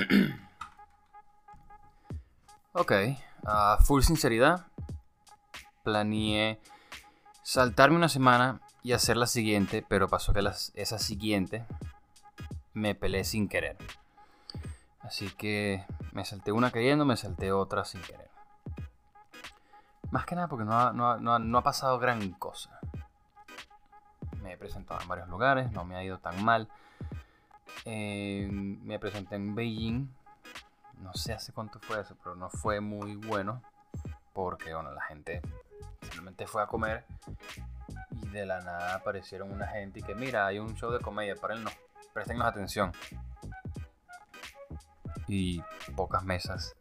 ok, a full sinceridad, planeé saltarme una semana y hacer la siguiente, pero pasó que esa siguiente me peleé sin querer. Así que me salté una queriendo, me salté otra sin querer. Más que nada porque no ha, no ha pasado gran cosa. Me he presentado en varios lugares, no me ha ido tan mal. Me presenté en Beijing. No sé hace cuánto fue eso, pero no fue muy bueno. Porque, bueno, la gente simplemente fue a comer. Y de la nada aparecieron una gente y que, mira, hay un show de comedia, no prestennos atención. Y pocas mesas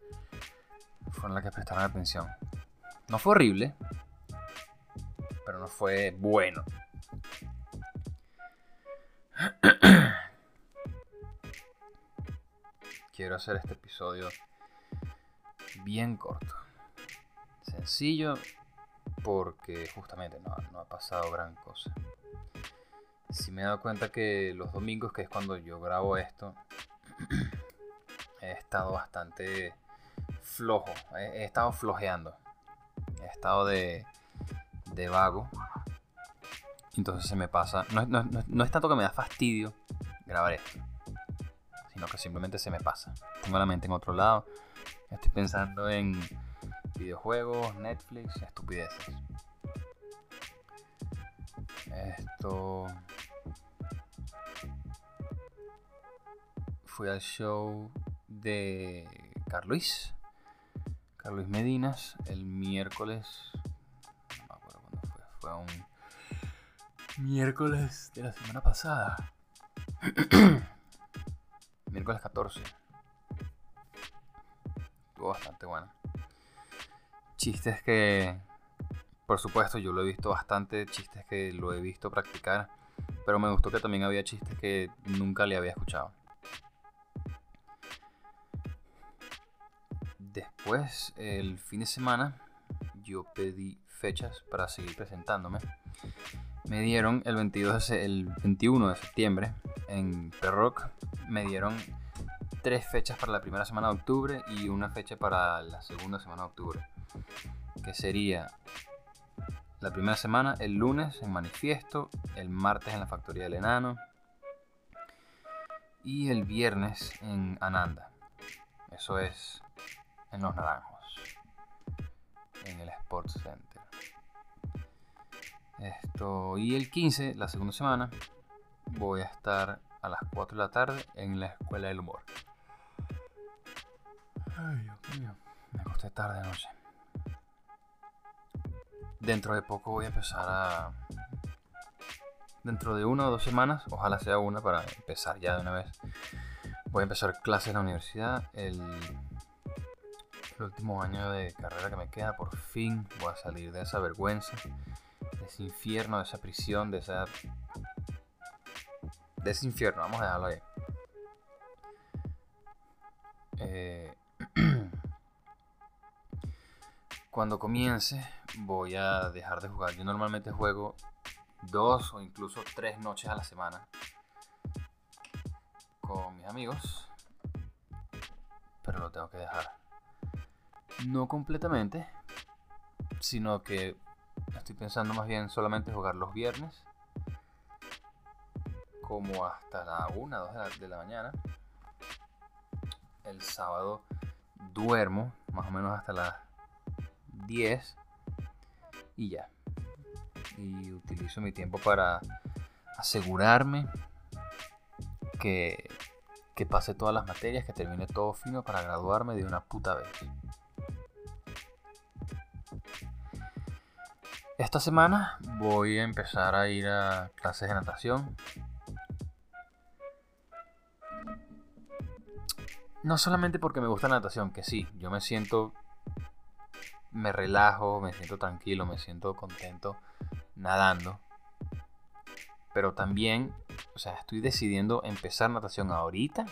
fueron las que prestaron atención. No fue horrible, pero no fue bueno. Quiero hacer este episodio bien corto. Sencillo porque justamente no, ha pasado gran cosa. Si me he dado cuenta que los domingos, que es cuando yo grabo esto, he estado bastante flojo, he, estado flojeando, he estado de, de vago. Entonces se me pasa, no, no es tanto que me da fastidio grabar esto, sino que simplemente se me pasa. Tengo la mente en otro lado. Estoy pensando en videojuegos, Netflix, estupideces. Esto. Fui al show de Carluis. Carluis Medinas el miércoles. No me acuerdo cuándo fue. Fue un miércoles de la semana pasada. miércoles 14. Estuvo bastante bueno. Chistes que, por supuesto, yo lo he visto bastante, chistes que lo he visto practicar, pero me gustó que también había chistes que nunca le había escuchado. Después, el fin de semana, yo pedí fechas para seguir presentándome. Me dieron el, 22 el 21 de septiembre en Perrock me dieron tres fechas para la primera semana de octubre y una fecha para la segunda semana de octubre. Que sería la primera semana el lunes en Manifiesto, el martes en la Factoría del Enano y el viernes en Ananda. Eso es en Los Naranjos, en el Sports Center. Esto, y el 15, la segunda semana, voy a estar a las 4 de la tarde en la Escuela del Humor. Ay, Dios mío, me acosté tarde anoche. Dentro de poco voy a empezar a... Dentro de una o dos semanas, ojalá sea una para empezar ya de una vez. Voy a empezar clases en la universidad. El, último año de carrera que me queda, por fin voy a salir de esa vergüenza, ese infierno, de esa prisión, de esa de ese infierno, vamos a dejarlo ahí. Eh, cuando comience voy a dejar de jugar. Yo normalmente juego dos o incluso tres noches a la semana con mis amigos, pero lo tengo que dejar. No completamente, sino que estoy pensando más bien solamente jugar los viernes como hasta la 1, 2 de la, mañana. El sábado duermo más o menos hasta las 10 y ya. Y utilizo mi tiempo para asegurarme que, que pase todas las materias, que termine todo fino para graduarme de una puta vez. Esta semana voy a empezar a ir a clases de natación. No solamente porque me gusta la natación, que sí, yo me siento, me relajo, me siento tranquilo, me siento contento nadando. Pero también, o sea, estoy decidiendo empezar natación ahorita.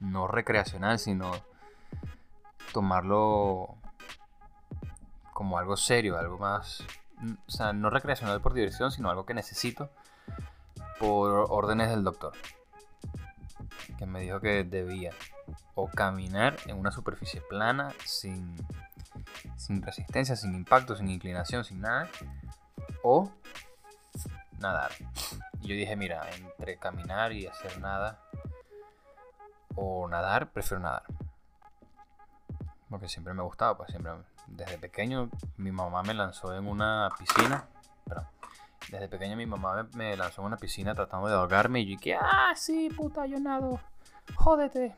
No recreacional, sino tomarlo como algo serio, algo más, o sea, no recreacional por diversión, sino algo que necesito por órdenes del doctor. que me dijo que debía o caminar en una superficie plana sin, sin resistencia, sin impacto, sin inclinación, sin nada, o nadar. Y yo dije, mira, entre caminar y hacer nada o nadar, prefiero nadar. Porque siempre me gustaba, pues siempre, desde pequeño mi mamá me lanzó en una piscina, desde pequeño mi mamá me, lanzó en una piscina tratando de ahogarme y yo dije, ah, sí, puta, yo nado, jódete.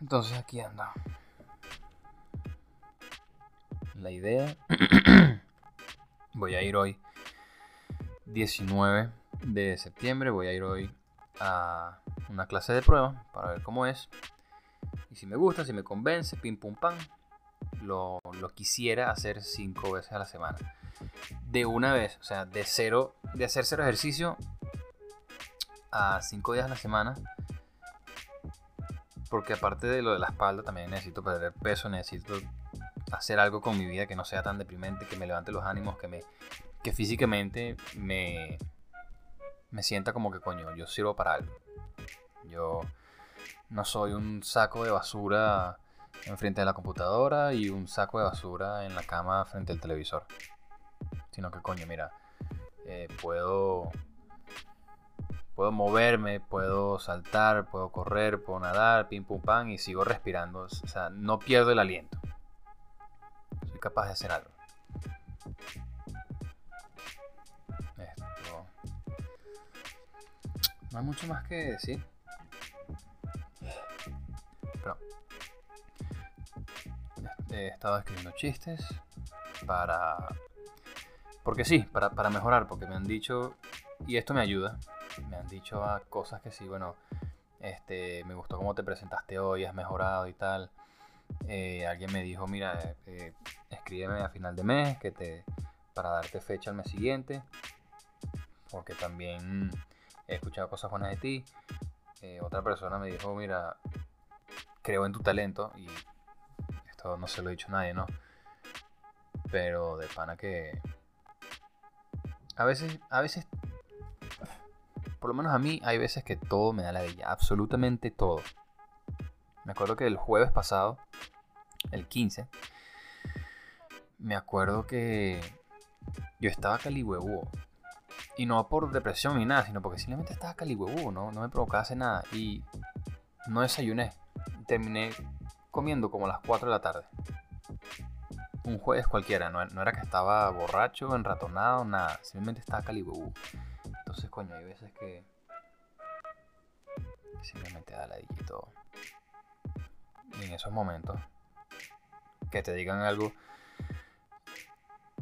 Entonces aquí anda. La idea, voy a ir hoy 19 de septiembre, voy a ir hoy a una clase de prueba para ver cómo es. Si me gusta, si me convence, pim pum pam, lo, quisiera hacer cinco veces a la semana. De una vez, o sea, de cero, de hacer cero ejercicio a cinco días a la semana. Porque aparte de lo de la espalda, también necesito perder peso, necesito hacer algo con mi vida que no sea tan deprimente, que me levante los ánimos, que me que físicamente me me sienta como que coño, yo sirvo para algo. Yo no soy un saco de basura enfrente de la computadora y un saco de basura en la cama frente al televisor. Sino que coño, mira, eh, puedo puedo moverme, puedo saltar, puedo correr, puedo nadar, pim pum pam y sigo respirando, o sea, no pierdo el aliento. Soy capaz de hacer algo. Esto no hay mucho más que decir. He estado escribiendo chistes para... Porque sí, para, para, mejorar, porque me han dicho, y esto me ayuda, me han dicho cosas que sí, bueno, este, me gustó cómo te presentaste hoy, has mejorado y tal. Eh, alguien me dijo, mira, eh, eh, escríbeme a final de mes que te, para darte fecha al mes siguiente, porque también he escuchado cosas buenas de ti. otra persona me dijo, mira, creo en tu talento y no se lo he dicho a nadie, ¿no? Pero de pana que... A veces, a veces... Por lo menos a mí hay veces que todo me da la ella, absolutamente todo. Me acuerdo que el jueves pasado, el 15, me acuerdo que yo estaba calihuevo. Y no por depresión ni nada, sino porque simplemente estaba calihuevo, ¿no? No me provocaba hacer nada. Y no desayuné. Terminé comiendo como a las 4 de la tarde. Un jueves cualquiera, no, era que estaba borracho, enratonado, nada. Simplemente estaba calibú. Entonces, coño, hay veces que simplemente da la y todo. En esos momentos, que te digan algo,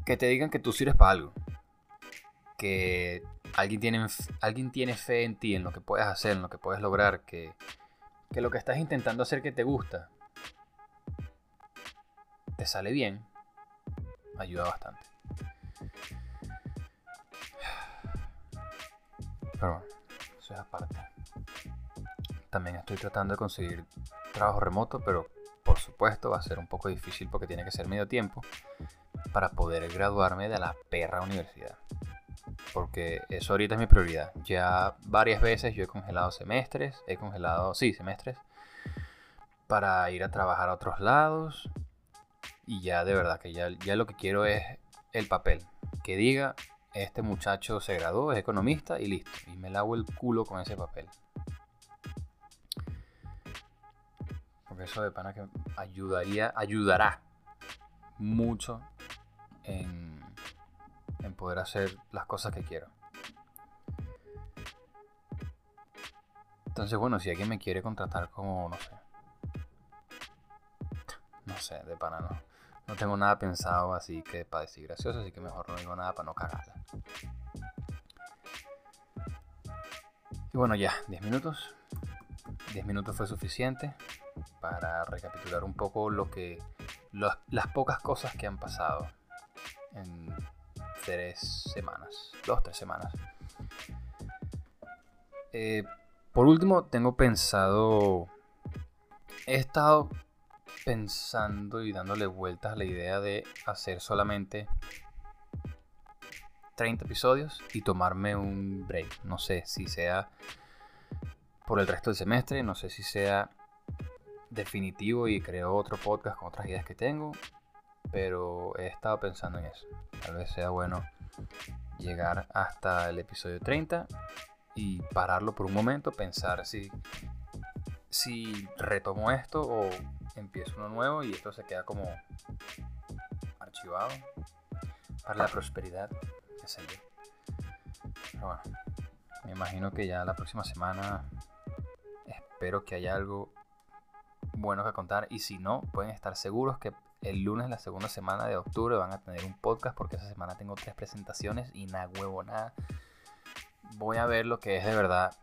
que te digan que tú sirves para algo. Que alguien tiene, alguien tiene fe en ti, en lo que puedes hacer, en lo que puedes lograr, que, que lo que estás intentando hacer que te gusta, te sale bien, ayuda bastante. Pero bueno, eso es aparte. También estoy tratando de conseguir trabajo remoto, pero por supuesto va a ser un poco difícil porque tiene que ser medio tiempo para poder graduarme de la perra universidad. Porque eso ahorita es mi prioridad. Ya varias veces yo he congelado semestres, he congelado, sí, semestres, para ir a trabajar a otros lados y ya de verdad que ya, ya lo que quiero es el papel. Que diga, este muchacho se graduó, es economista y listo. Y me lavo el culo con ese papel. Porque eso de pana que ayudaría, ayudará mucho en, en poder hacer las cosas que quiero. Entonces, bueno, si alguien me quiere contratar como, no sé. No sé, de pana no. No tengo nada pensado así que para decir gracioso, así que mejor no digo nada para no cagarla. Y bueno, ya, 10 minutos. 10 minutos fue suficiente para recapitular un poco lo que. las pocas cosas que han pasado en tres semanas. Dos, tres semanas. Eh, por último, tengo pensado. He estado pensando y dándole vueltas a la idea de hacer solamente 30 episodios y tomarme un break. No sé si sea por el resto del semestre, no sé si sea definitivo y creo otro podcast con otras ideas que tengo, pero he estado pensando en eso. Tal vez sea bueno llegar hasta el episodio 30 y pararlo por un momento, pensar si, si retomo esto o empiezo uno nuevo y esto se queda como archivado para la prosperidad, qué sé yo. Pero bueno, me imagino que ya la próxima semana espero que haya algo bueno que contar y si no, pueden estar seguros que el lunes, la segunda semana de octubre, van a tener un podcast porque esa semana tengo tres presentaciones y nada huevo, nada. Voy a ver lo que es de verdad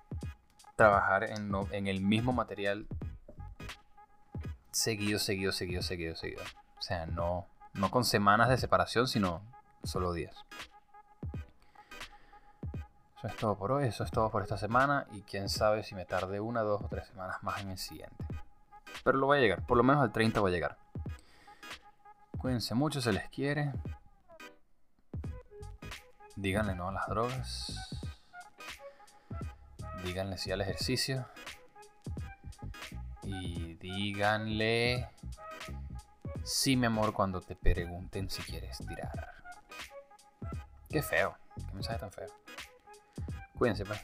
trabajar en, en el mismo material seguido, seguido, seguido, seguido, seguido. O sea, no, no con semanas de separación, sino solo días. Eso es todo por hoy, eso es todo por esta semana y quién sabe si me tarde una, dos o tres semanas más en el siguiente. Pero lo voy a llegar, por lo menos al 30 voy a llegar. Cuídense mucho, se les quiere. Díganle no a las drogas. Díganle sí al ejercicio. Y díganle sí, mi amor, cuando te pregunten si quieres tirar. Qué feo. Qué mensaje tan feo. Cuídense, pues.